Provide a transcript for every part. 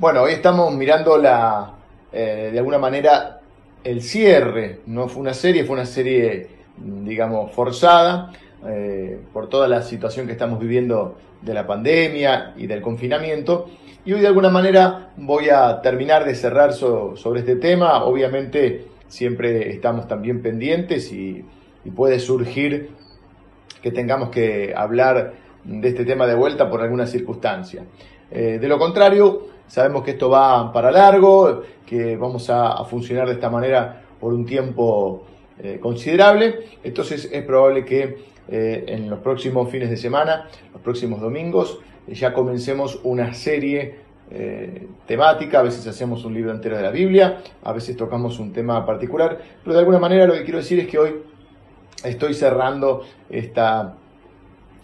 Bueno, hoy estamos mirando la, eh, de alguna manera el cierre. No fue una serie, fue una serie, digamos, forzada eh, por toda la situación que estamos viviendo de la pandemia y del confinamiento. Y hoy de alguna manera voy a terminar de cerrar sobre este tema. Obviamente siempre estamos también pendientes y, puede surgir que tengamos que hablar de este tema de vuelta por alguna circunstancia. Eh, de lo contrario, Sabemos que esto va para largo, que vamos a, funcionar de esta manera por un tiempo eh, considerable. Entonces es probable que eh, en los próximos fines de semana, los próximos domingos, eh, ya comencemos una serie temática. A veces hacemos un libro entero de la Biblia, a veces tocamos un tema particular, pero de alguna manera lo que quiero decir es que hoy estoy cerrando esta,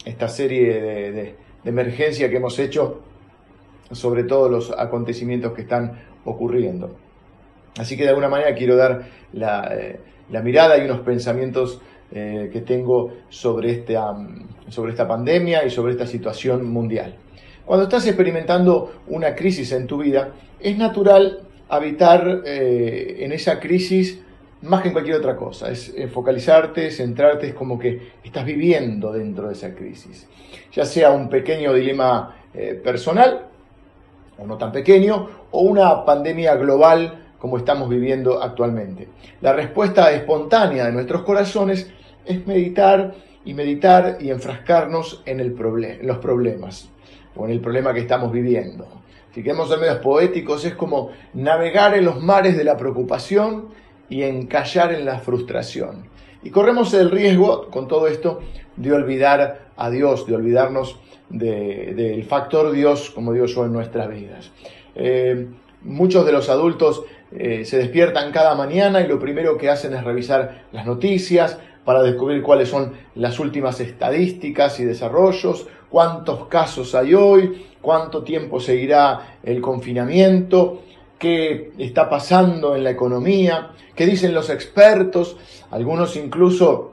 esta serie de, de emergencia que hemos hecho sobre todos los acontecimientos que están ocurriendo. Así que de alguna manera quiero dar la, eh, mirada y unos pensamientos eh, que tengo sobre esta, sobre esta pandemia y sobre esta situación mundial. Cuando estás experimentando una crisis en tu vida, es natural habitar eh, en esa crisis más que en cualquier otra cosa. Es focalizarte, centrarte, es como que estás viviendo dentro de esa crisis. Ya sea un pequeño dilema personal o no tan pequeño, o una pandemia global como estamos viviendo actualmente. La respuesta espontánea de nuestros corazones es meditar y meditar y enfrascarnos en, el los problemas o en el problema que estamos viviendo. Si queremos ser medios poéticos, es como navegar en los mares de la preocupación y encallar en la frustración. Y corremos el riesgo con todo esto de olvidar a Dios, de olvidarnos del factor Dios, como digo yo, en nuestras vidas. Eh, muchos de los adultos eh, se despiertan cada mañana y lo primero que hacen es revisar las noticias para descubrir cuáles son las últimas estadísticas y desarrollos, cuántos casos hay hoy, cuánto tiempo seguirá el confinamiento, qué está pasando en la economía, qué dicen los expertos, algunos incluso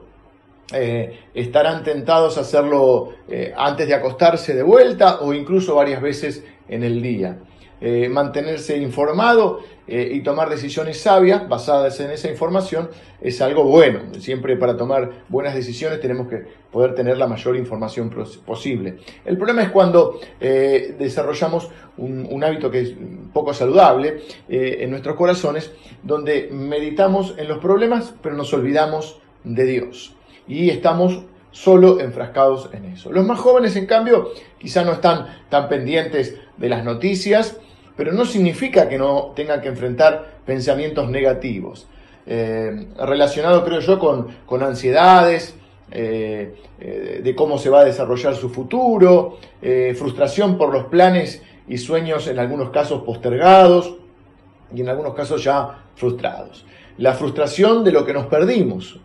eh, estarán tentados a hacerlo eh, antes de acostarse de vuelta o incluso varias veces en el día. Eh, mantenerse informado y tomar decisiones sabias basadas en esa información es algo bueno. Siempre para tomar buenas decisiones tenemos que poder tener la mayor información posible. El problema es cuando desarrollamos un, hábito que es poco saludable en nuestros corazones, donde meditamos en los problemas pero nos olvidamos de Dios y estamos solo enfrascados en eso. Los más jóvenes, en cambio, quizá no están tan pendientes de las noticias, pero no significa que no tengan que enfrentar pensamientos negativos, eh, relacionados, creo yo, con, ansiedades, eh, eh, de cómo se va a desarrollar su futuro, frustración por los planes y sueños en algunos casos postergados y en algunos casos ya frustrados. La frustración de lo que nos perdimos,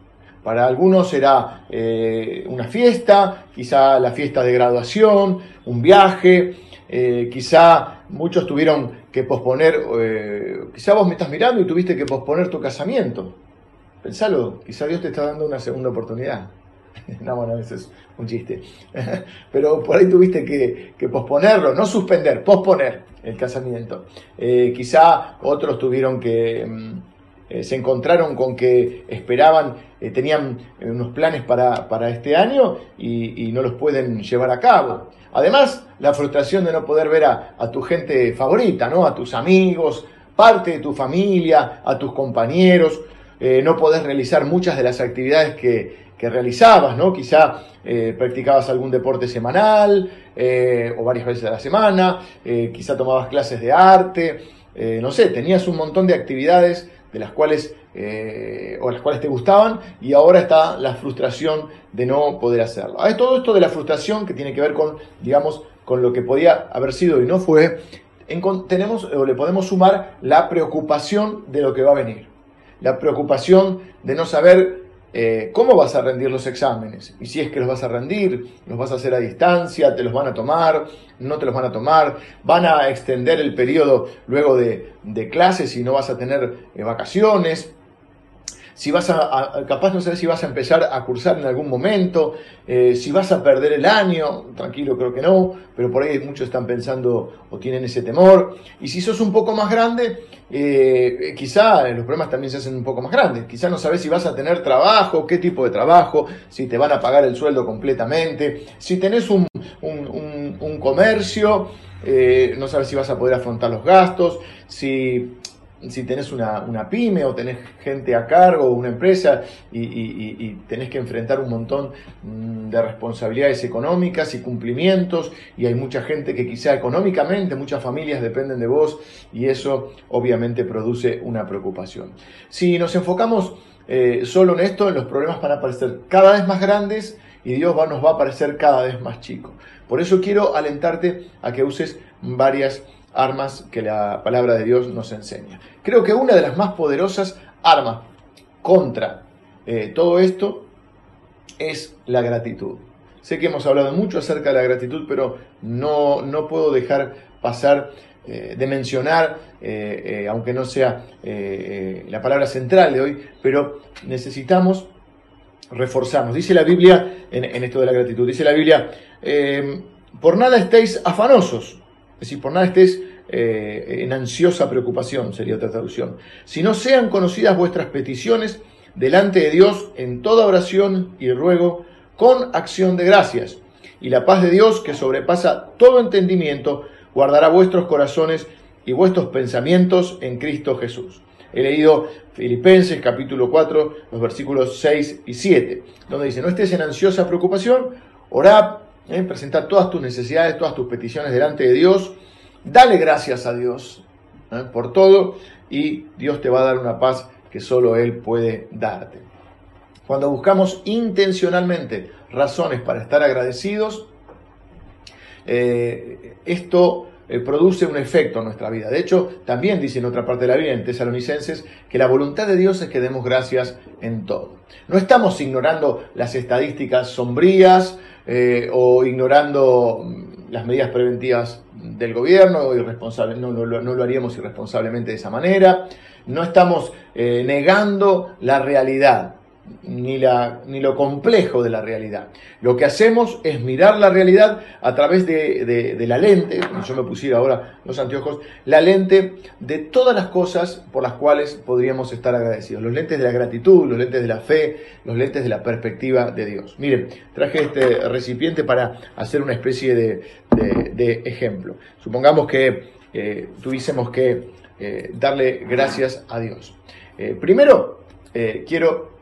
para algunos será eh, una fiesta, quizá la fiesta de graduación, un viaje, eh, quizá muchos tuvieron que posponer, eh, quizá vos me estás mirando y tuviste que posponer tu casamiento. Pensalo, quizá Dios te está dando una segunda oportunidad. No, bueno, eso es un chiste. Pero por ahí tuviste que, posponerlo, no suspender, posponer el casamiento. quizá otros tuvieron que mm, eh, se encontraron con que esperaban, eh, tenían eh, unos planes para, este año y, no los pueden llevar a cabo. Además, la frustración de no poder ver a, tu gente favorita, ¿no? a tus amigos, parte de tu familia, a tus compañeros, no poder realizar muchas de las actividades que, realizabas, ¿no? Quizá practicabas algún deporte semanal o varias veces a la semana, quizá tomabas clases de arte, no sé, tenías un montón de actividades de las cuales eh, o las cuales te gustaban y ahora está la frustración de no poder hacerlo. todo esto de la frustración que tiene que ver con, digamos, con lo que podía haber sido y no fue, tenemos o le podemos sumar la preocupación de lo que va a venir. La preocupación de no saber eh, cómo vas a rendir los exámenes. Y si es que los vas a rendir, los vas a hacer a distancia, te los van a tomar, no te los van a tomar, van a extender el periodo luego de, clases y no vas a tener eh, vacaciones. Si vas a, capaz no sabes si vas a empezar a cursar en algún momento, eh, si vas a perder el año, tranquilo creo que no, pero por ahí muchos están pensando o tienen ese temor. Y si sos un poco más grande, eh, quizá los problemas también se hacen un poco más grandes. Quizá no sabes si vas a tener trabajo, qué tipo de trabajo, si te van a pagar el sueldo completamente, si tenés un, un, comercio, eh, no sabes si vas a poder afrontar los gastos, si si tenés una, pyme o tenés gente a cargo o una empresa y, tenés que enfrentar un montón mm, de responsabilidades económicas y cumplimientos y hay mucha gente que quizá económicamente, muchas familias dependen de vos y eso obviamente produce una preocupación. Si nos enfocamos eh, solo en esto, los problemas van a parecer cada vez más grandes y Dios nos va a parecer cada vez más chico. Por eso quiero alentarte a que uses varias armas que la palabra de Dios nos enseña. Creo que una de las más poderosas armas contra eh, todo esto es la gratitud. Sé que hemos hablado mucho acerca de la gratitud, pero no, no puedo dejar pasar eh, de mencionar, eh, aunque no sea la palabra central de hoy, pero necesitamos reforzarnos. Dice la Biblia, en, en esto de la gratitud, dice la Biblia, por nada estéis afanosos, es decir, por nada estés eh, en ansiosa preocupación, sería otra traducción. Si no sean conocidas vuestras peticiones delante de Dios en toda oración y ruego con acción de gracias. Y la paz de Dios, que sobrepasa todo entendimiento, guardará vuestros corazones y vuestros pensamientos en Cristo Jesús. He leído Filipenses capítulo 4, los versículos 6 y 7, donde dice, no estés en ansiosa preocupación, orad ¿eh? presentar todas tus necesidades, todas tus peticiones delante de Dios, dale gracias a Dios ¿eh? por todo y Dios te va a dar una paz que solo Él puede darte. Cuando buscamos intencionalmente razones para estar agradecidos, eh, esto produce un efecto en nuestra vida. De hecho, también dice en otra parte de la Biblia, en Tesalonicenses, que la voluntad de Dios es que demos gracias en todo. No estamos ignorando las estadísticas sombrías, eh, o ignorando las medidas preventivas del gobierno, irresponsable, no, no, no, lo haríamos irresponsablemente de esa manera, no estamos eh, negando la realidad ni, la, ni lo complejo de la realidad. Lo que hacemos es mirar la realidad a través de, la lente, yo me pusiera ahora los anteojos, la lente de todas las cosas por las cuales podríamos estar agradecidos. Los lentes de la gratitud, los lentes de la fe, los lentes de la perspectiva de Dios. Miren, traje este recipiente para hacer una especie de, ejemplo. Supongamos que eh, tuviésemos que eh, darle gracias a Dios. Eh, primero, quiero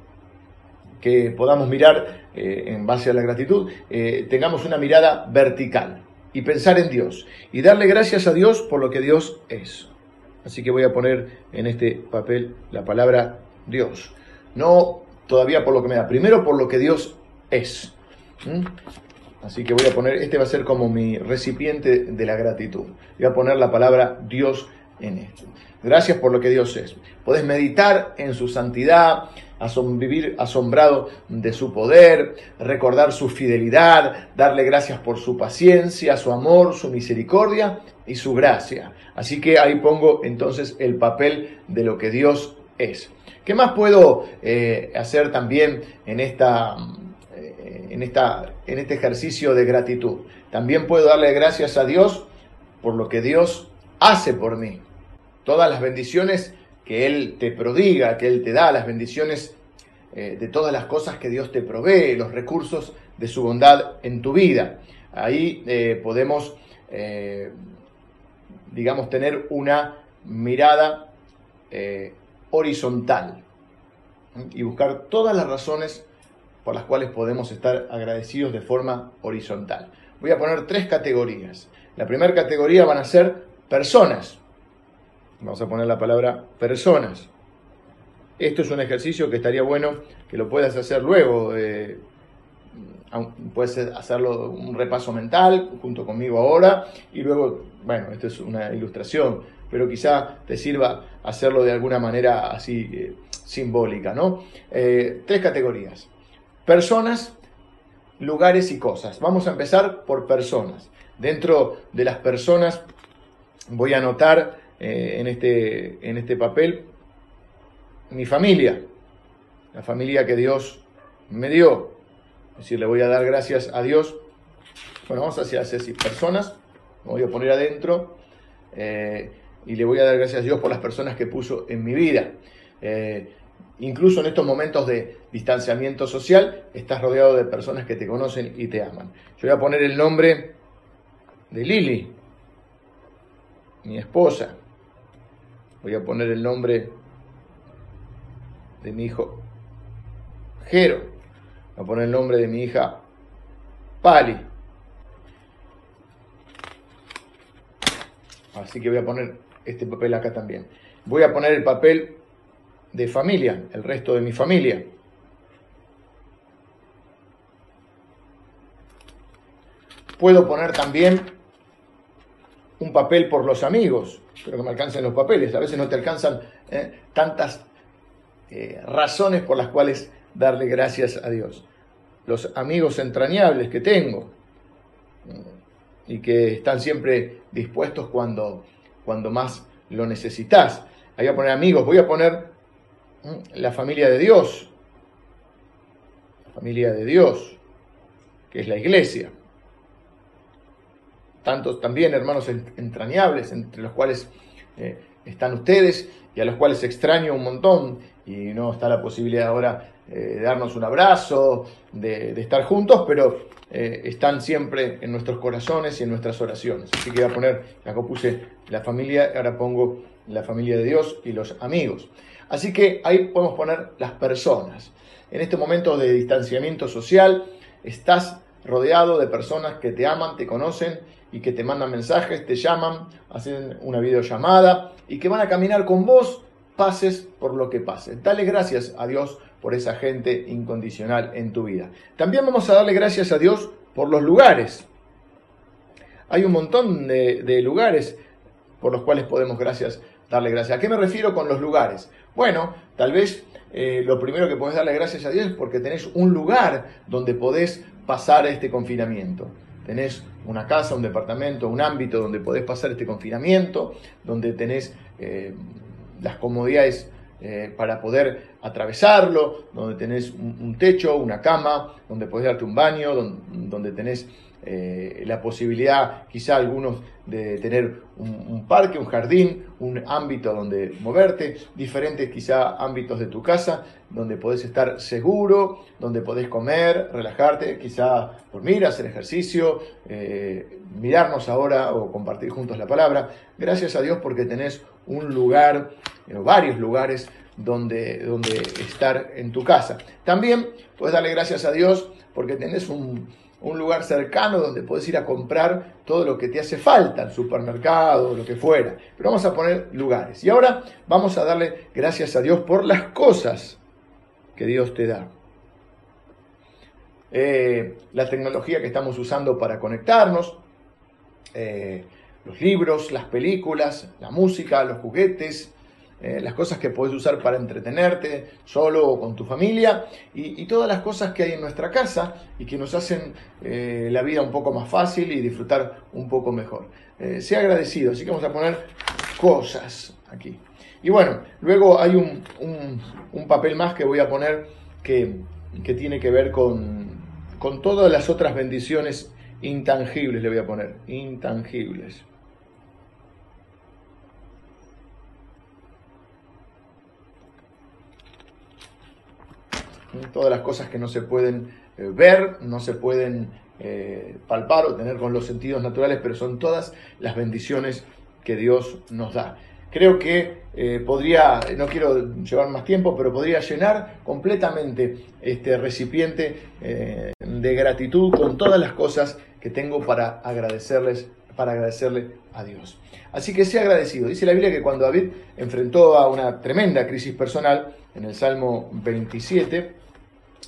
que podamos mirar eh, en base a la gratitud, eh, tengamos una mirada vertical y pensar en Dios y darle gracias a Dios por lo que Dios es. Así que voy a poner en este papel la palabra Dios. No todavía por lo que me da, primero por lo que Dios es. Así que voy a poner, este va a ser como mi recipiente de la gratitud. Voy a poner la palabra Dios en esto. Gracias por lo que Dios es. Podés meditar en su santidad, vivir asombrado de su poder, recordar su fidelidad, darle gracias por su paciencia, su amor, su misericordia y su gracia. Así que ahí pongo entonces el papel de lo que Dios es. ¿Qué más puedo eh, hacer también en, esta, eh, en, esta, en este ejercicio de gratitud? También puedo darle gracias a Dios por lo que Dios hace por mí. Todas las bendiciones que Él te prodiga, que Él te da, las bendiciones eh, de todas las cosas que Dios te provee, los recursos de su bondad en tu vida. Ahí eh, podemos, eh, digamos, tener una mirada horizontal y buscar todas las razones por las cuales podemos estar agradecidos de forma horizontal. Voy a poner tres categorías. La primera categoría van a ser personas. Vamos a poner la palabra personas. Esto es un ejercicio que estaría bueno que lo puedas hacer luego. Eh, puedes hacerlo un repaso mental junto conmigo ahora y luego, bueno, esto es una ilustración, pero quizá te sirva hacerlo de alguna manera así eh, simbólica, ¿no? Eh, tres categorías. Personas, lugares y cosas. Vamos a empezar por personas. Dentro de las personas voy a anotar eh, en, este, en este papel mi familia. la familia que Dios me dio. Es decir, le voy a dar gracias a Dios. Bueno, vamos a hacer así, personas, me voy a poner adentro eh, y le voy a dar gracias a Dios por las personas que puso en mi vida. Eh, incluso en estos momentos de distanciamiento social, estás rodeado de personas que te conocen y te aman. Yo voy a poner el nombre de Lili, mi esposa. Voy a poner el nombre de mi hijo Jero. Voy a poner el nombre de mi hija Pali. Así que voy a poner este papel acá también. Voy a poner el papel de familia, el resto de mi familia. Puedo poner también un papel por los amigos, pero que me alcancen los papeles. A veces no te alcanzan eh, tantas eh, razones por las cuales darle gracias a Dios. Los amigos entrañables que tengo mm, y que están siempre dispuestos cuando, cuando más lo necesitas. Ahí voy a poner amigos, voy a poner mm, la familia de Dios, la familia de Dios, que es la iglesia. Tantos también hermanos entrañables, entre los cuales eh, están ustedes y a los cuales extraño un montón y no está la posibilidad ahora eh, de darnos un abrazo, de, estar juntos, pero eh, están siempre en nuestros corazones y en nuestras oraciones. Así que voy a poner, acá puse la familia, ahora pongo la familia de Dios y los amigos. Así que ahí podemos poner las personas. En este momento de distanciamiento social, estás rodeado de personas que te aman, te conocen y que te mandan mensajes, te llaman, hacen una videollamada y que van a caminar con vos, pases por lo que pases. Dale gracias a Dios por esa gente incondicional en tu vida. También vamos a darle gracias a Dios por los lugares. Hay un montón de, lugares por los cuales podemos gracias, darle gracias. ¿A qué me refiero con los lugares? Bueno, tal vez eh, lo primero que podés darle gracias a Dios es porque tenés un lugar donde podés pasar este confinamiento. Tenés una casa, un departamento, un ámbito donde podés pasar este confinamiento, donde tenés eh, las comodidades eh, para poder atravesarlo, donde tenés un, techo, una cama, donde podés darte un baño, donde tenés eh, la posibilidad, quizá algunos, de tener un, parque, un jardín, un ámbito donde moverte, diferentes quizá ámbitos de tu casa, donde podés estar seguro, donde podés comer, relajarte, quizá dormir, hacer ejercicio, eh, mirarnos ahora o compartir juntos la palabra. Gracias a Dios porque tenés un lugar, eh, varios lugares donde, donde estar en tu casa. También puedes darle gracias a Dios porque tenés un un lugar cercano donde puedes ir a comprar todo lo que te hace falta, el supermercado, lo que fuera. Pero vamos a poner lugares. Y ahora vamos a darle gracias a Dios por las cosas que Dios te da. Eh, la tecnología que estamos usando para conectarnos, eh, los libros, las películas, la música, los juguetes, eh, las cosas que puedes usar para entretenerte solo o con tu familia y, todas las cosas que hay en nuestra casa y que nos hacen eh, la vida un poco más fácil y disfrutar un poco mejor. Eh, sea agradecido, así que vamos a poner cosas aquí. Y bueno, luego hay un, papel más que voy a poner que, tiene que ver con, con todas las otras bendiciones intangibles, le voy a poner, intangibles. Todas las cosas que no se pueden eh, ver, no se pueden eh, palpar o tener con los sentidos naturales, pero son todas las bendiciones que Dios nos da. Creo que eh, podría, no quiero llevar más tiempo, pero podría llenar completamente este recipiente de gratitud con todas las cosas que tengo para agradecerles para agradecerle a Dios. Así que sea agradecido. Dice la Biblia que cuando David enfrentó a una tremenda crisis personal, en el Salmo 27,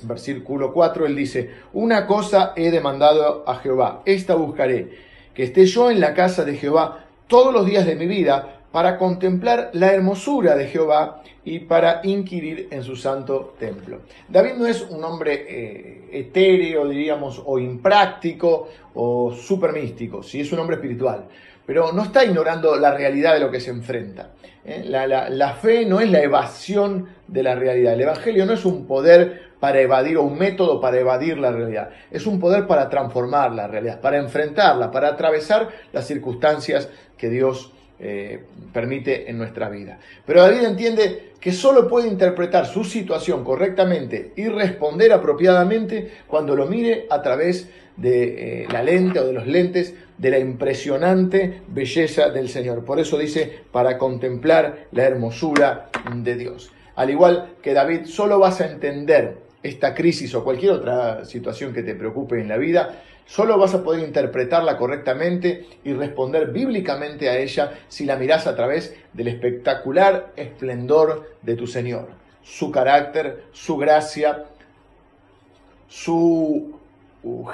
versículo 4, él dice, una cosa he demandado a Jehová, esta buscaré, que esté yo en la casa de Jehová todos los días de mi vida para contemplar la hermosura de Jehová y para inquirir en su santo templo. David no es un hombre eh, etéreo, diríamos, o impráctico o super místico, sí es un hombre espiritual. Pero no está ignorando la realidad de lo que se enfrenta. ¿eh? La, fe no es la evasión de la realidad. El Evangelio no es un poder para evadir o un método para evadir la realidad. Es un poder para transformar la realidad, para enfrentarla, para atravesar las circunstancias que Dios eh, permite en nuestra vida. Pero David entiende que solo puede interpretar su situación correctamente y responder apropiadamente cuando lo mire a través de eh, la lente o de los lentes de la impresionante belleza del Señor. Por eso dice, para contemplar la hermosura de Dios. Al igual que David, solo vas a entender esta crisis o cualquier otra situación que te preocupe en la vida, solo vas a poder interpretarla correctamente y responder bíblicamente a ella si la miras a través del espectacular esplendor de tu Señor, su carácter, su gracia, su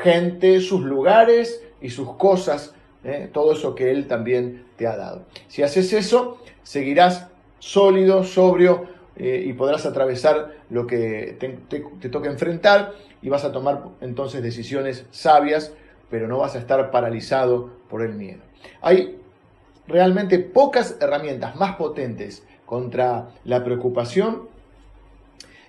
gente, sus lugares y sus cosas, ¿eh? todo eso que Él también te ha dado. Si haces eso, seguirás sólido, sobrio eh, y podrás atravesar lo que te, te toca enfrentar y vas a tomar entonces decisiones sabias, pero no vas a estar paralizado por el miedo. Hay realmente pocas herramientas más potentes contra la preocupación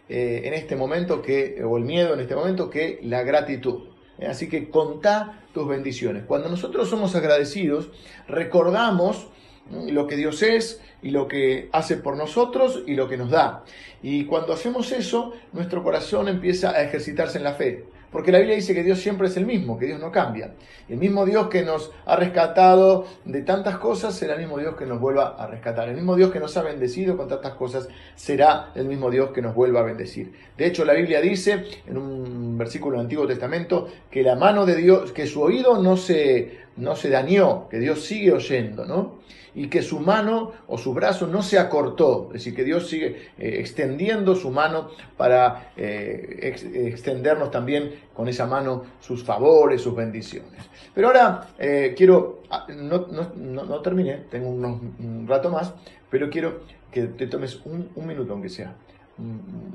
eh, en este momento que, o el miedo en este momento, que la gratitud. Eh, así que contá tus bendiciones. Cuando nosotros somos agradecidos, recordamos lo que Dios es y lo que hace por nosotros y lo que nos da. Y cuando hacemos eso, nuestro corazón empieza a ejercitarse en la fe. Porque la Biblia dice que Dios siempre es el mismo, que Dios no cambia. El mismo Dios que nos ha rescatado de tantas cosas será el mismo Dios que nos vuelva a rescatar. El mismo Dios que nos ha bendecido con tantas cosas será el mismo Dios que nos vuelva a bendecir. De hecho, la Biblia dice en un versículo del Antiguo Testamento que la mano de Dios, que su oído no se, no se dañó, que Dios sigue oyendo, ¿no? y que su mano o su brazo no se acortó, es decir, que Dios sigue eh, extendiendo su mano para eh, extendernos también con esa mano sus favores, sus bendiciones. Pero ahora eh, quiero, ah, no, no, terminé, tengo un rato más, pero quiero que te tomes un minuto, aunque sea,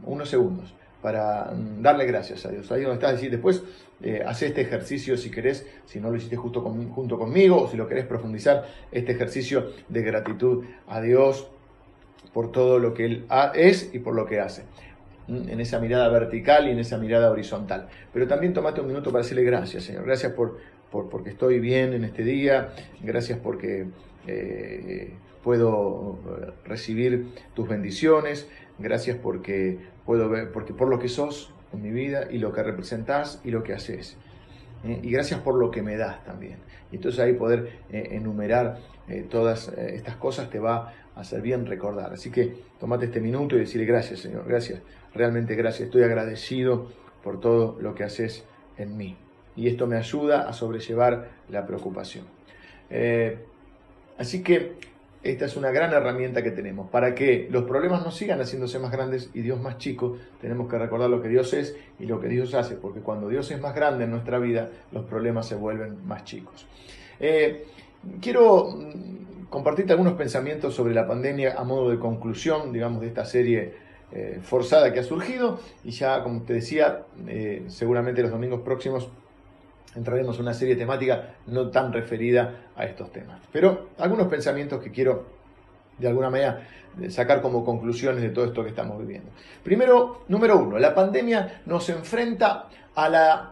unos segundos, para mm, darle gracias a Dios. Ahí donde estás, decir, después eh, haz este ejercicio si querés, si no lo hiciste justo junto conmigo, o si lo querés profundizar, este ejercicio de gratitud a Dios por todo lo que Él es y por lo que hace mm, en esa mirada vertical y en esa mirada horizontal. Pero también tomate un minuto para decirle gracias, Señor. Gracias por, por porque estoy bien en este día. Gracias porque eh, puedo recibir tus bendiciones. Gracias porque puedo ver, porque por lo que sos en mi vida y lo que representás y lo que haces. ¿eh? y gracias por lo que me das también. Y entonces ahí poder eh, enumerar eh, todas estas cosas te va a hacer bien recordar. Así que tomate este minuto y decirle gracias Señor, gracias, realmente gracias, estoy agradecido por todo lo que haces en mí. Y esto me ayuda a sobrellevar la preocupación. así que esta es una gran herramienta que tenemos. Para que los problemas no sigan haciéndose más grandes y Dios más chico, tenemos que recordar lo que Dios es y lo que Dios hace, porque cuando Dios es más grande en nuestra vida, los problemas se vuelven más chicos. Eh, quiero mm, compartirte algunos pensamientos sobre la pandemia a modo de conclusión, digamos, de esta serie eh, forzada que ha surgido. Y ya, como te decía, eh, seguramente los domingos próximos entraremos en una serie temática no tan referida a estos temas. Pero algunos pensamientos que quiero de alguna manera sacar como conclusiones de todo esto que estamos viviendo. Primero, número uno, la pandemia nos enfrenta a la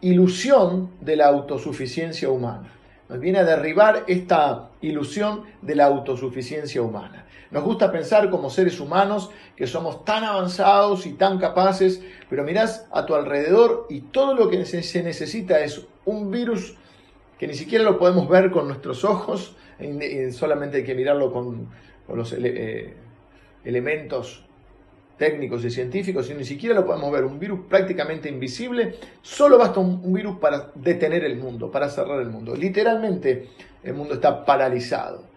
ilusión de la autosuficiencia humana. Nos viene a derribar esta ilusión de la autosuficiencia humana. Nos gusta pensar como seres humanos que somos tan avanzados y tan capaces, pero mirás a tu alrededor y todo lo que se necesita es un virus que ni siquiera lo podemos ver con nuestros ojos, solamente hay que mirarlo con, los eh, elementos técnicos y científicos, y ni siquiera lo podemos ver, un virus prácticamente invisible, solo basta un, virus para detener el mundo, para cerrar el mundo. Literalmente el mundo está paralizado.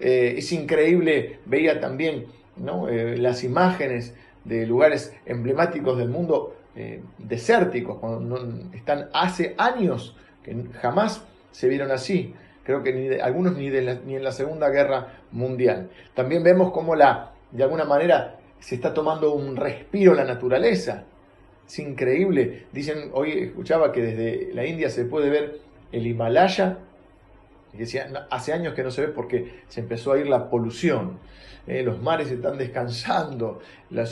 Eh, es increíble, veía también ¿no? Eh, las imágenes de lugares emblemáticos del mundo eh, desérticos, cuando están hace años que jamás se vieron así. Creo que ni algunos ni, ni en la Segunda Guerra Mundial. También vemos cómo la, de alguna manera se está tomando un respiro la naturaleza. Es increíble. Dicen, hoy escuchaba que desde la India se puede ver el Himalaya Y decía, hace años que no se ve porque se empezó a ir la polución. Eh, los mares están descansando,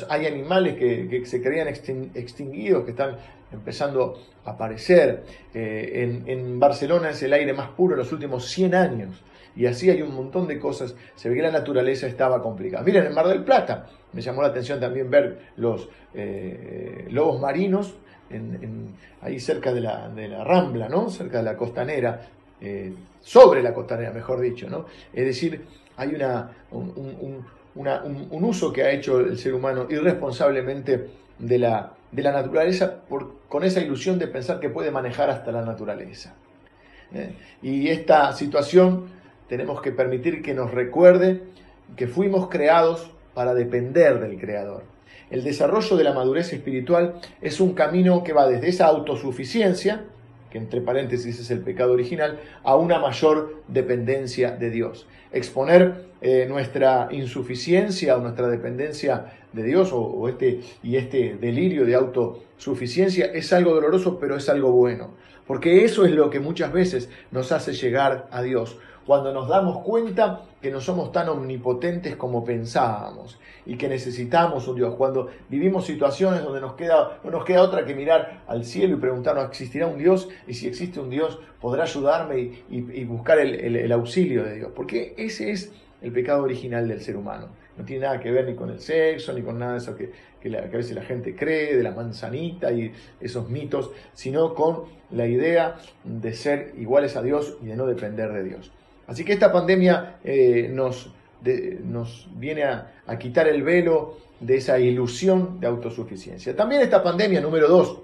hay animales que, se creían extinguidos, que están empezando a aparecer. Eh, en, Barcelona es el aire más puro en los últimos 100 años. Y así hay un montón de cosas. Se ve que la naturaleza estaba complicada. Miren, en Mar del Plata, me llamó la atención también ver los eh, lobos marinos ahí cerca de la, de la, Rambla, ¿no? cerca de la costanera, eh, sobre la costanera, mejor dicho. Es decir, hay una, un, uso que ha hecho el ser humano irresponsablemente de la, de la naturaleza con esa ilusión de pensar que puede manejar hasta la naturaleza. ¿eh? Y esta situación tenemos que permitir que nos recuerde que fuimos creados para depender del Creador. El desarrollo de la madurez espiritual es un camino que va desde esa autosuficiencia, que entre paréntesis es el pecado original, a una mayor dependencia de Dios. Exponer eh, nuestra insuficiencia o nuestra dependencia de Dios o, este, y este delirio de autosuficiencia es algo doloroso, pero es algo bueno. Porque eso es lo que muchas veces nos hace llegar a Dios cuando nos damos cuenta que no somos tan omnipotentes como pensábamos y que necesitamos un Dios, cuando vivimos situaciones donde nos queda, no nos queda otra que mirar al cielo y preguntarnos, ¿existirá un Dios? Y si existe un Dios, ¿podrá ayudarme y, buscar el, auxilio de Dios? Porque ese es el pecado original del ser humano. No tiene nada que ver ni con el sexo, ni con nada de eso que, que, a veces la gente cree, de la manzanita y esos mitos, sino con la idea de ser iguales a Dios y de no depender de Dios. Así que esta pandemia eh, nos, nos, viene a, a, quitar el velo de esa ilusión de autosuficiencia. También esta pandemia, número dos,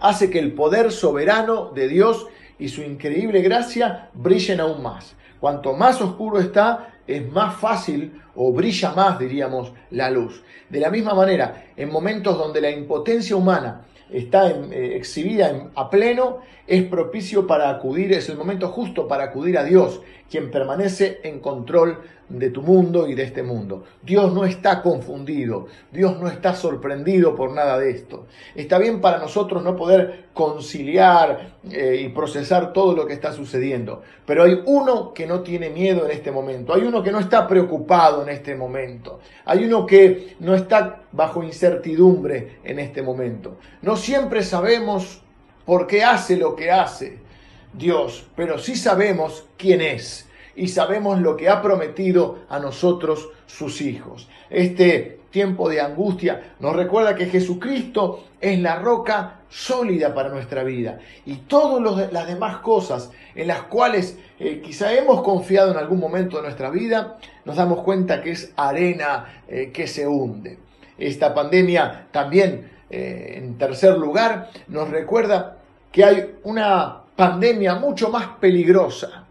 hace que el poder soberano de Dios y su increíble gracia brillen aún más. Cuanto más oscuro está, es más fácil o brilla más, diríamos, la luz. De la misma manera, en momentos donde la impotencia humana está eh, exhibida a pleno, es propicio para acudir, es el momento justo para acudir a Dios, quien permanece en control de tu mundo y de este mundo. Dios no está confundido, Dios no está sorprendido por nada de esto. Está bien para nosotros no poder conciliar eh, y procesar todo lo que está sucediendo, pero hay uno que no tiene miedo en este momento, hay uno que no está preocupado en este momento, hay uno que no está bajo incertidumbre en este momento. No siempre sabemos por qué hace lo que hace Dios, pero sí sabemos quién es y sabemos lo que ha prometido a nosotros sus hijos. Este tiempo de angustia nos recuerda que Jesucristo es la roca sólida para nuestra vida y todas las demás cosas en las cuales eh, quizá hemos confiado en algún momento de nuestra vida, nos damos cuenta que es arena eh, que se hunde. Esta pandemia también, eh, en tercer lugar, nos recuerda que hay una pandemia mucho más peligrosa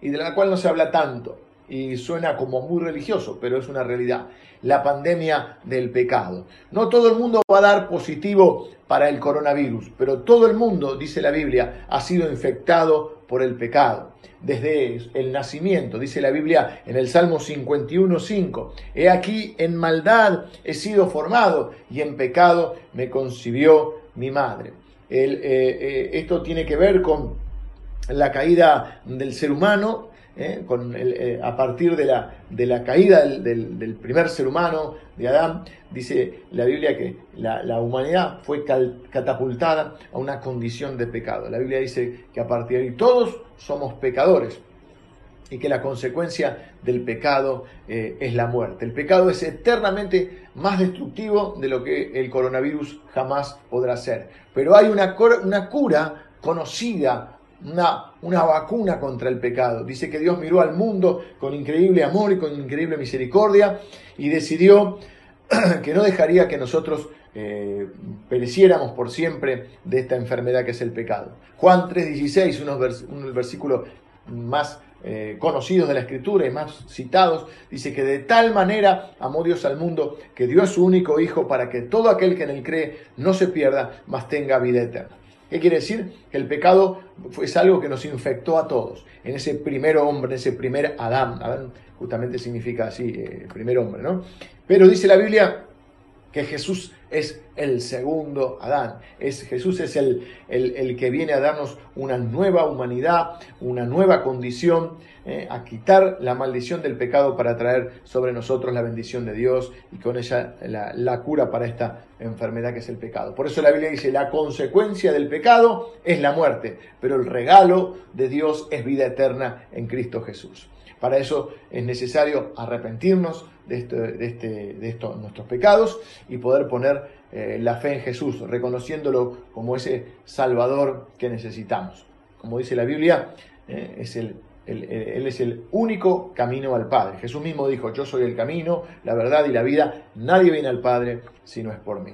y de la cual no se habla tanto y suena como muy religioso, pero es una realidad, la pandemia del pecado. No todo el mundo va a dar positivo para el coronavirus, pero todo el mundo, dice la Biblia, ha sido infectado por el pecado. Desde el nacimiento, dice la Biblia en el Salmo 51.5, he aquí en maldad he sido formado y en pecado me concibió mi madre. Eh, eh, esto tiene que ver con la caída del ser humano, eh, con a partir de la, de la caída del, primer ser humano, de Adán, dice la Biblia que la, humanidad fue catapultada a una condición de pecado. La Biblia dice que a partir de ahí todos somos pecadores y que la consecuencia del pecado eh, es la muerte. El pecado es eternamente más destructivo de lo que el coronavirus jamás podrá ser. Pero hay una, una cura conocida, una, una vacuna contra el pecado. Dice que Dios miró al mundo con increíble amor y con increíble misericordia y decidió que no dejaría que nosotros eh, pereciéramos por siempre de esta enfermedad que es el pecado. Juan 3:16, uno del versículo más eh, conocidos de la Escritura y más citados, dice que de tal manera amó Dios al mundo que dio a su único Hijo para que todo aquel que en él cree no se pierda, mas tenga vida eterna. ¿Qué quiere decir? Que el pecado es algo que nos infectó a todos, en ese primer hombre, en ese primer Adán. Adán justamente significa así, eh, primer hombre, ¿no? Pero dice la Biblia que Jesús es el segundo Adán. Es, Jesús es el, el, que viene a darnos una nueva humanidad, una nueva condición, eh, a quitar la maldición del pecado para traer sobre nosotros la bendición de Dios y con ella la, la cura para esta enfermedad que es el pecado. Por eso la Biblia dice, la consecuencia del pecado es la muerte, pero el regalo de Dios es vida eterna en Cristo Jesús. Para eso es necesario arrepentirnos de, de, este, de estos nuestros pecados y poder poner eh, la fe en Jesús, reconociéndolo como ese Salvador que necesitamos. Como dice la Biblia, eh, es el, Él es el único camino al Padre. Jesús mismo dijo, yo soy el camino, la verdad y la vida, nadie viene al Padre si no es por mí.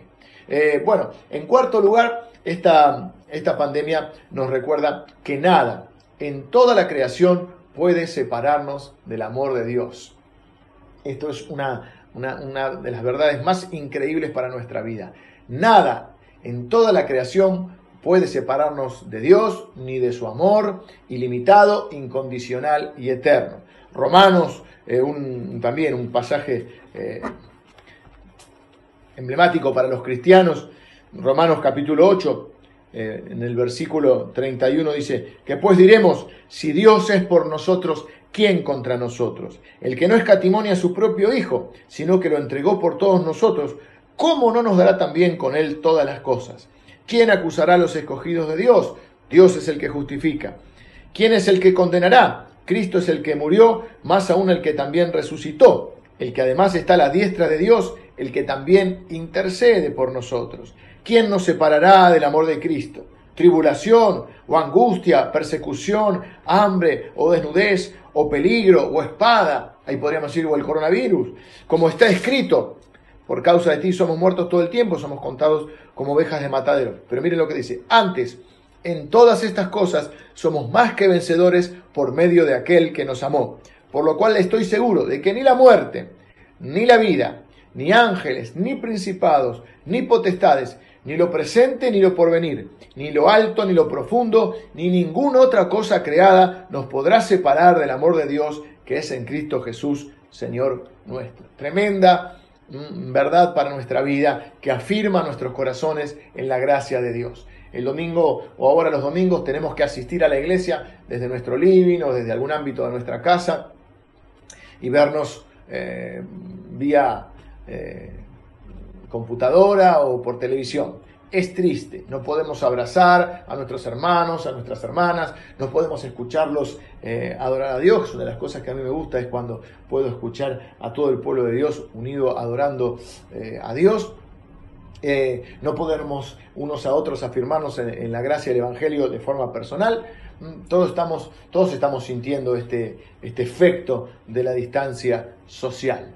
Eh, bueno, en cuarto lugar, esta, esta pandemia nos recuerda que nada en toda la creación puede separarnos del amor de Dios. Esto es una, una, de las verdades más increíbles para nuestra vida. Nada en toda la creación puede separarnos de Dios ni de su amor ilimitado, incondicional y eterno. Romanos, eh, un, también un pasaje eh, emblemático para los cristianos, Romanos capítulo 8, eh, en el versículo 31 dice, que pues diremos, si Dios es por nosotros, ¿quién contra nosotros? El que no escatimonia a su propio Hijo, sino que lo entregó por todos nosotros, ¿cómo no nos dará también con él todas las cosas? ¿Quién acusará a los escogidos de Dios? Dios es el que justifica. ¿Quién es el que condenará? Cristo es el que murió, más aún el que también resucitó, el que además está a la diestra de Dios, el que también intercede por nosotros. ¿Quién nos separará del amor de Cristo? Tribulación o angustia, persecución, hambre o desnudez o peligro o espada. Ahí podríamos decir o el coronavirus. Como está escrito, por causa de ti somos muertos todo el tiempo, somos contados como ovejas de matadero. Pero miren lo que dice. Antes, en todas estas cosas somos más que vencedores por medio de aquel que nos amó. Por lo cual estoy seguro de que ni la muerte, ni la vida, ni ángeles, ni principados, ni potestades, ni lo presente ni lo porvenir, ni lo alto ni lo profundo, ni ninguna otra cosa creada nos podrá separar del amor de Dios que es en Cristo Jesús, Señor nuestro. Tremenda mm, verdad para nuestra vida que afirma nuestros corazones en la gracia de Dios. El domingo o ahora los domingos tenemos que asistir a la iglesia desde nuestro living o desde algún ámbito de nuestra casa y vernos eh, vía eh, computadora o por televisión. Es triste, no podemos abrazar a nuestros hermanos, a nuestras hermanas, no podemos escucharlos eh, adorar a Dios. Una de las cosas que a mí me gusta es cuando puedo escuchar a todo el pueblo de Dios unido adorando eh, a Dios. Eh, no podemos unos a otros afirmarnos en, la gracia del Evangelio de forma personal. Mm, todos estamos, todos estamos sintiendo este, este efecto de la distancia social.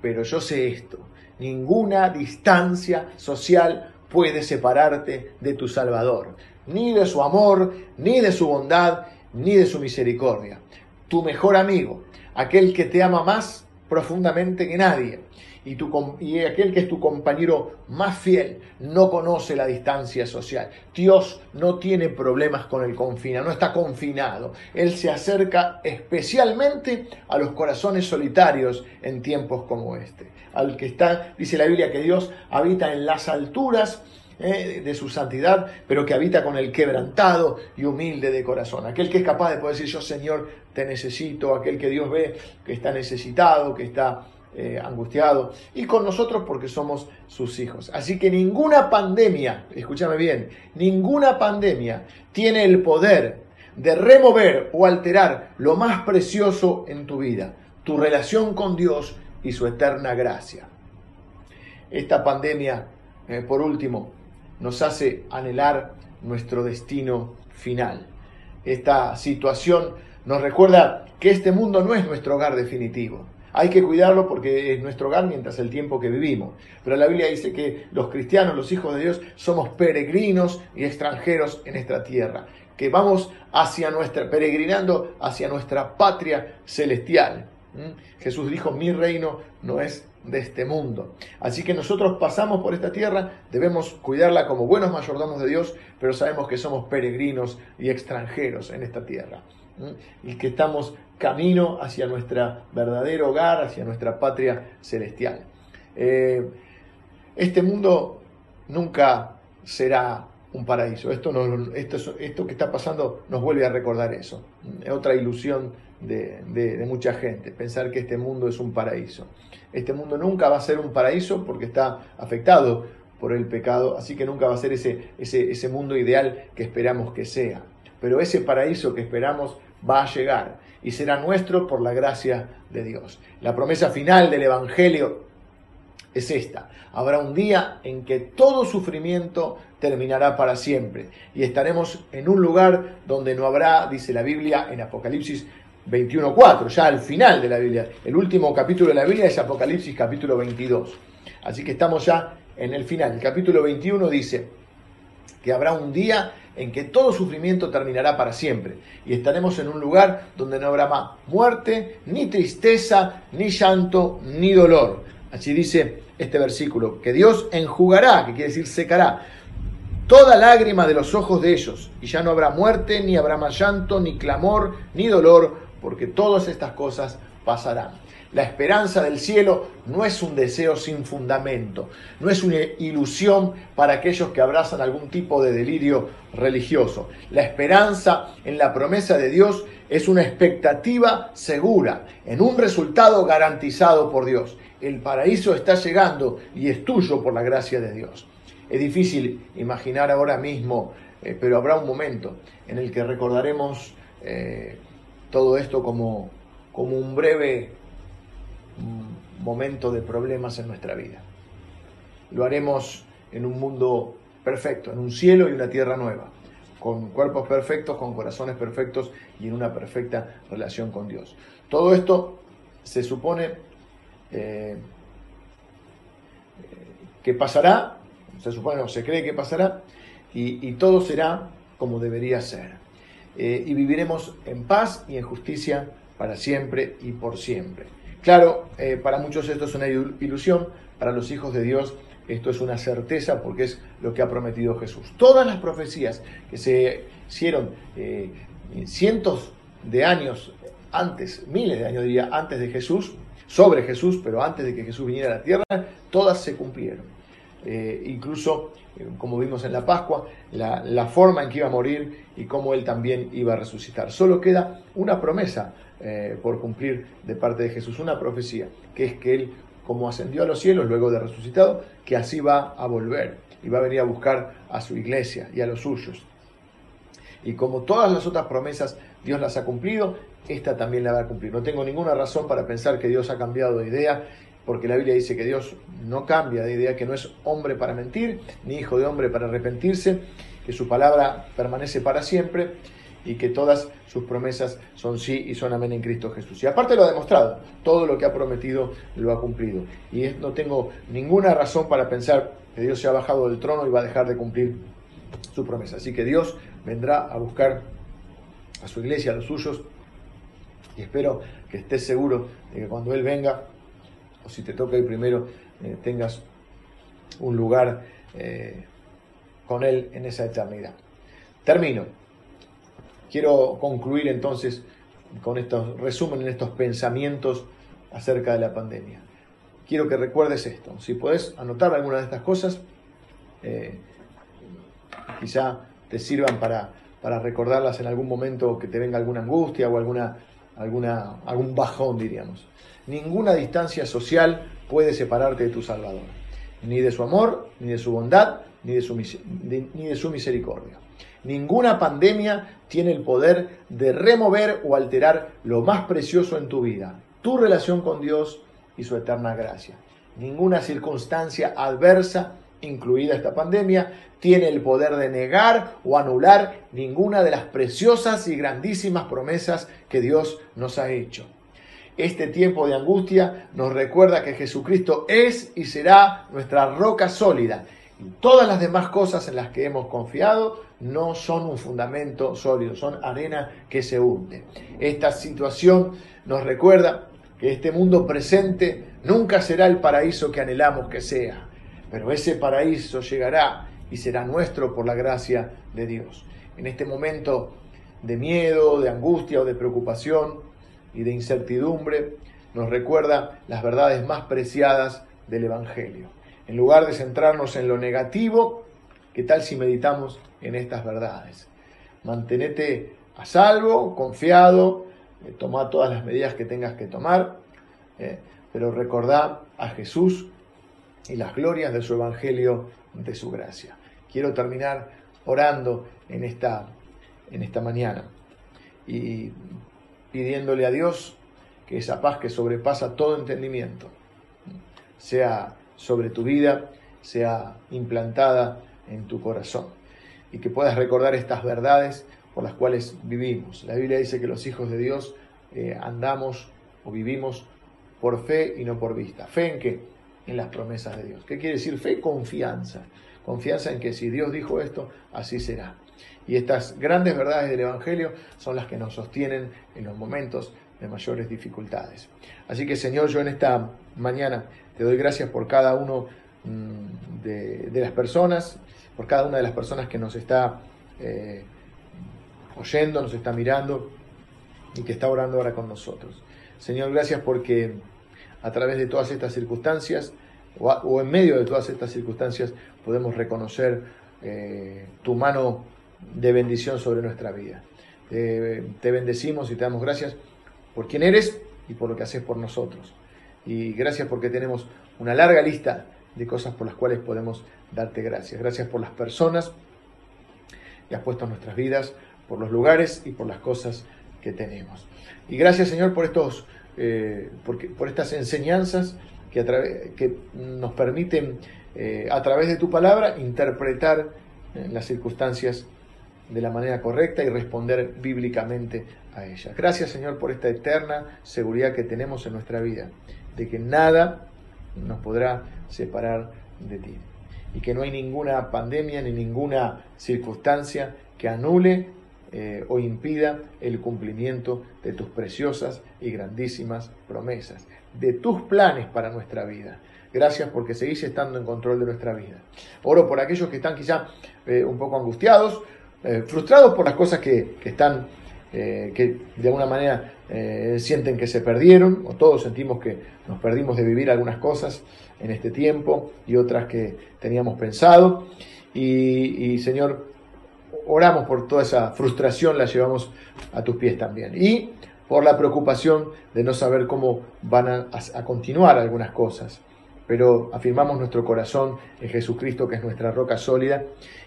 Pero yo sé esto, Ninguna distancia social puede separarte de tu Salvador, ni de su amor, ni de su bondad, ni de su misericordia. Tu mejor amigo, aquel que te ama más profundamente que nadie, y, tu, y aquel que es tu compañero más fiel no conoce la distancia social. Dios no tiene problemas con el confinado, no está confinado. Él se acerca especialmente a los corazones solitarios en tiempos como este. Al que está, dice la Biblia, que Dios habita en las alturas eh, de su santidad, pero que habita con el quebrantado y humilde de corazón. Aquel que es capaz de poder decir, yo Señor, te necesito, aquel que Dios ve que está necesitado, que está eh, angustiado, y con nosotros porque somos sus hijos. Así que ninguna pandemia, escúchame bien, ninguna pandemia tiene el poder de remover o alterar lo más precioso en tu vida, tu relación con Dios y su eterna gracia. Esta pandemia, eh, por último, nos hace anhelar nuestro destino final. Esta situación nos recuerda que este mundo no es nuestro hogar definitivo. Hay que cuidarlo porque es nuestro hogar mientras el tiempo que vivimos. Pero la Biblia dice que los cristianos, los hijos de Dios, somos peregrinos y extranjeros en esta tierra. Que vamos hacia nuestra, peregrinando hacia nuestra patria celestial. ¿Mm? Jesús dijo, mi reino no es de este mundo. Así que nosotros pasamos por esta tierra, debemos cuidarla como buenos mayordomos de Dios, pero sabemos que somos peregrinos y extranjeros en esta tierra. Y que estamos camino hacia nuestro verdadero hogar, hacia nuestra patria celestial. Eh, este mundo nunca será un paraíso. Esto, esto, esto que está pasando nos vuelve a recordar eso. Otra ilusión de, de, mucha gente, pensar que este mundo es un paraíso. Este mundo nunca va a ser un paraíso porque está afectado por el pecado, así que nunca va a ser ese, ese mundo ideal que esperamos que sea. Pero ese paraíso que esperamos va a llegar y será nuestro por la gracia de Dios. La promesa final del Evangelio es esta. Habrá un día en que todo sufrimiento terminará para siempre y estaremos en un lugar donde no habrá, dice la Biblia en Apocalipsis 21.4, ya al final de la Biblia. El último capítulo de la Biblia es Apocalipsis capítulo 22. Así que estamos ya en el final. El capítulo 21 dice que habrá un día en que todo sufrimiento terminará para siempre y estaremos en un lugar donde no habrá más muerte, ni tristeza, ni llanto, ni dolor. Así dice este versículo, que Dios enjugará, que quiere decir secará, toda lágrima de los ojos de ellos, y ya no habrá muerte, ni habrá más llanto, ni clamor, ni dolor, porque todas estas cosas pasarán. La esperanza del cielo no es un deseo sin fundamento, no es una ilusión para aquellos que abrazan algún tipo de delirio religioso. La esperanza en la promesa de Dios es una expectativa segura, en un resultado garantizado por Dios. El paraíso está llegando y es tuyo por la gracia de Dios. Es difícil imaginar ahora mismo, eh, pero habrá un momento en el que recordaremos eh, todo esto como, como un breve momento de problemas en nuestra vida. Lo haremos en un mundo perfecto, en un cielo y una tierra nueva, con cuerpos perfectos, con corazones perfectos y en una perfecta relación con Dios. Todo esto se supone eh, que pasará, se supone o se cree que pasará, y, todo será como debería ser. Eh, y viviremos en paz y en justicia para siempre y por siempre. Claro, eh, para muchos esto es una ilusión, para los hijos de Dios esto es una certeza porque es lo que ha prometido Jesús. Todas las profecías que se hicieron eh, cientos de años antes, miles de años diría, antes de Jesús, sobre Jesús, pero antes de que Jesús viniera a la tierra, todas se cumplieron. Eh, incluso, como vimos en la Pascua, la, la, forma en que iba a morir y cómo él también iba a resucitar. Solo queda una promesa eh, por cumplir de parte de Jesús, una profecía, que es que Él, como ascendió a los cielos luego de resucitado, que así va a volver y va a venir a buscar a su iglesia y a los suyos. Y como todas las otras promesas Dios las ha cumplido, esta también la va a cumplir. No tengo ninguna razón para pensar que Dios ha cambiado de idea, porque la Biblia dice que Dios no cambia de idea, que no es hombre para mentir, ni hijo de hombre para arrepentirse, que su palabra permanece para siempre y que todas sus promesas son sí y son amén en Cristo Jesús. Y aparte lo ha demostrado, todo lo que ha prometido lo ha cumplido. Y no tengo ninguna razón para pensar que Dios se ha bajado del trono y va a dejar de cumplir su promesa. Así que Dios vendrá a buscar a su iglesia, a los suyos, y espero que estés seguro de que cuando Él venga, o si te toca ir primero, eh, tengas un lugar eh, con Él en esa eternidad. Termino. Quiero concluir entonces con estos resumen, en estos pensamientos acerca de la pandemia. Quiero que recuerdes esto. Si puedes anotar alguna de estas cosas, eh, quizá te sirvan para, para recordarlas en algún momento que te venga alguna angustia o alguna, alguna, algún bajón, diríamos. Ninguna distancia social puede separarte de tu Salvador, ni de su amor, ni de su bondad, ni de su, ni de su misericordia. Ninguna pandemia tiene el poder de remover o alterar lo más precioso en tu vida, tu relación con Dios y su eterna gracia. Ninguna circunstancia adversa, incluida esta pandemia, tiene el poder de negar o anular ninguna de las preciosas y grandísimas promesas que Dios nos ha hecho. Este tiempo de angustia nos recuerda que Jesucristo es y será nuestra roca sólida y todas las demás cosas en las que hemos confiado no son un fundamento sólido, son arena que se hunde. Esta situación nos recuerda que este mundo presente nunca será el paraíso que anhelamos que sea, pero ese paraíso llegará y será nuestro por la gracia de Dios. En este momento de miedo, de angustia o de preocupación y de incertidumbre, nos recuerda las verdades más preciadas del Evangelio. En lugar de centrarnos en lo negativo, ¿qué tal si meditamos en estas verdades? Mantenete a salvo, confiado, eh, toma todas las medidas que tengas que tomar, eh, pero recordá a Jesús y las glorias de su Evangelio, de su gracia. Quiero terminar orando en esta, en esta mañana y pidiéndole a Dios que esa paz que sobrepasa todo entendimiento sea sobre tu vida, sea implantada en tu corazón y que puedas recordar estas verdades por las cuales vivimos. La Biblia dice que los hijos de Dios eh, andamos o vivimos por fe y no por vista. ¿Fe en qué? En las promesas de Dios. ¿Qué quiere decir fe? Confianza. Confianza en que si Dios dijo esto, así será. Y estas grandes verdades del Evangelio son las que nos sostienen en los momentos de mayores dificultades. Así que Señor, yo en esta mañana te doy gracias por cada uno mm, de, las personas, por cada una de las personas que nos está eh, oyendo, nos está mirando y que está orando ahora con nosotros. Señor, gracias porque a través de todas estas circunstancias o, en medio de todas estas circunstancias podemos reconocer eh, tu mano de bendición sobre nuestra vida. te bendecimos y te damos gracias por quien eres y por lo que haces por nosotros. Y gracias porque tenemos una larga lista de cosas por las cuales podemos darte gracias. Gracias por las personas que has puesto en nuestras vidas, por los lugares y por las cosas que tenemos. Y gracias Señor por, estos, eh, por, estas enseñanzas que, a que nos permiten eh, a través de tu palabra interpretar eh, las circunstancias de la manera correcta y responder bíblicamente a ella. Gracias Señor por esta eterna seguridad que tenemos en nuestra vida, de que nada nos podrá separar de ti y que no hay ninguna pandemia ni ninguna circunstancia que anule eh, o impida el cumplimiento de tus preciosas y grandísimas promesas, de tus planes para nuestra vida. Gracias porque seguís estando en control de nuestra vida. Oro por aquellos que están quizá eh, un poco angustiados, eh, frustrados por las cosas que, están, que de alguna manera sienten que se perdieron, o todos sentimos que nos perdimos de vivir algunas cosas en este tiempo y otras que teníamos pensado. y Señor, oramos por toda esa frustración, la llevamos a tus pies también. Y por la preocupación de no saber cómo van a, continuar algunas cosas. Pero afirmamos nuestro corazón en Jesucristo, que es nuestra roca sólida,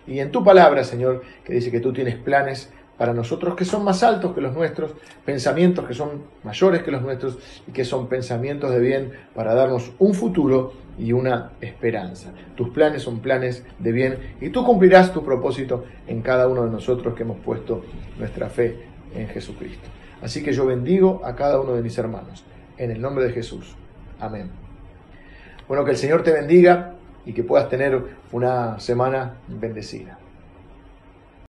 y en tu palabra, Señor, que dice que tú tienes planes para nosotros que son más altos que los nuestros, pensamientos que son mayores que los nuestros y que son pensamientos de bien para darnos un futuro y una esperanza. Tus planes son planes de bien y tú cumplirás tu propósito en cada uno de nosotros que hemos puesto nuestra fe en Jesucristo. Así que yo bendigo a cada uno de mis hermanos en el nombre de Jesús. Amén. Bueno, que el Señor te bendiga y que puedas tener una semana bendecida.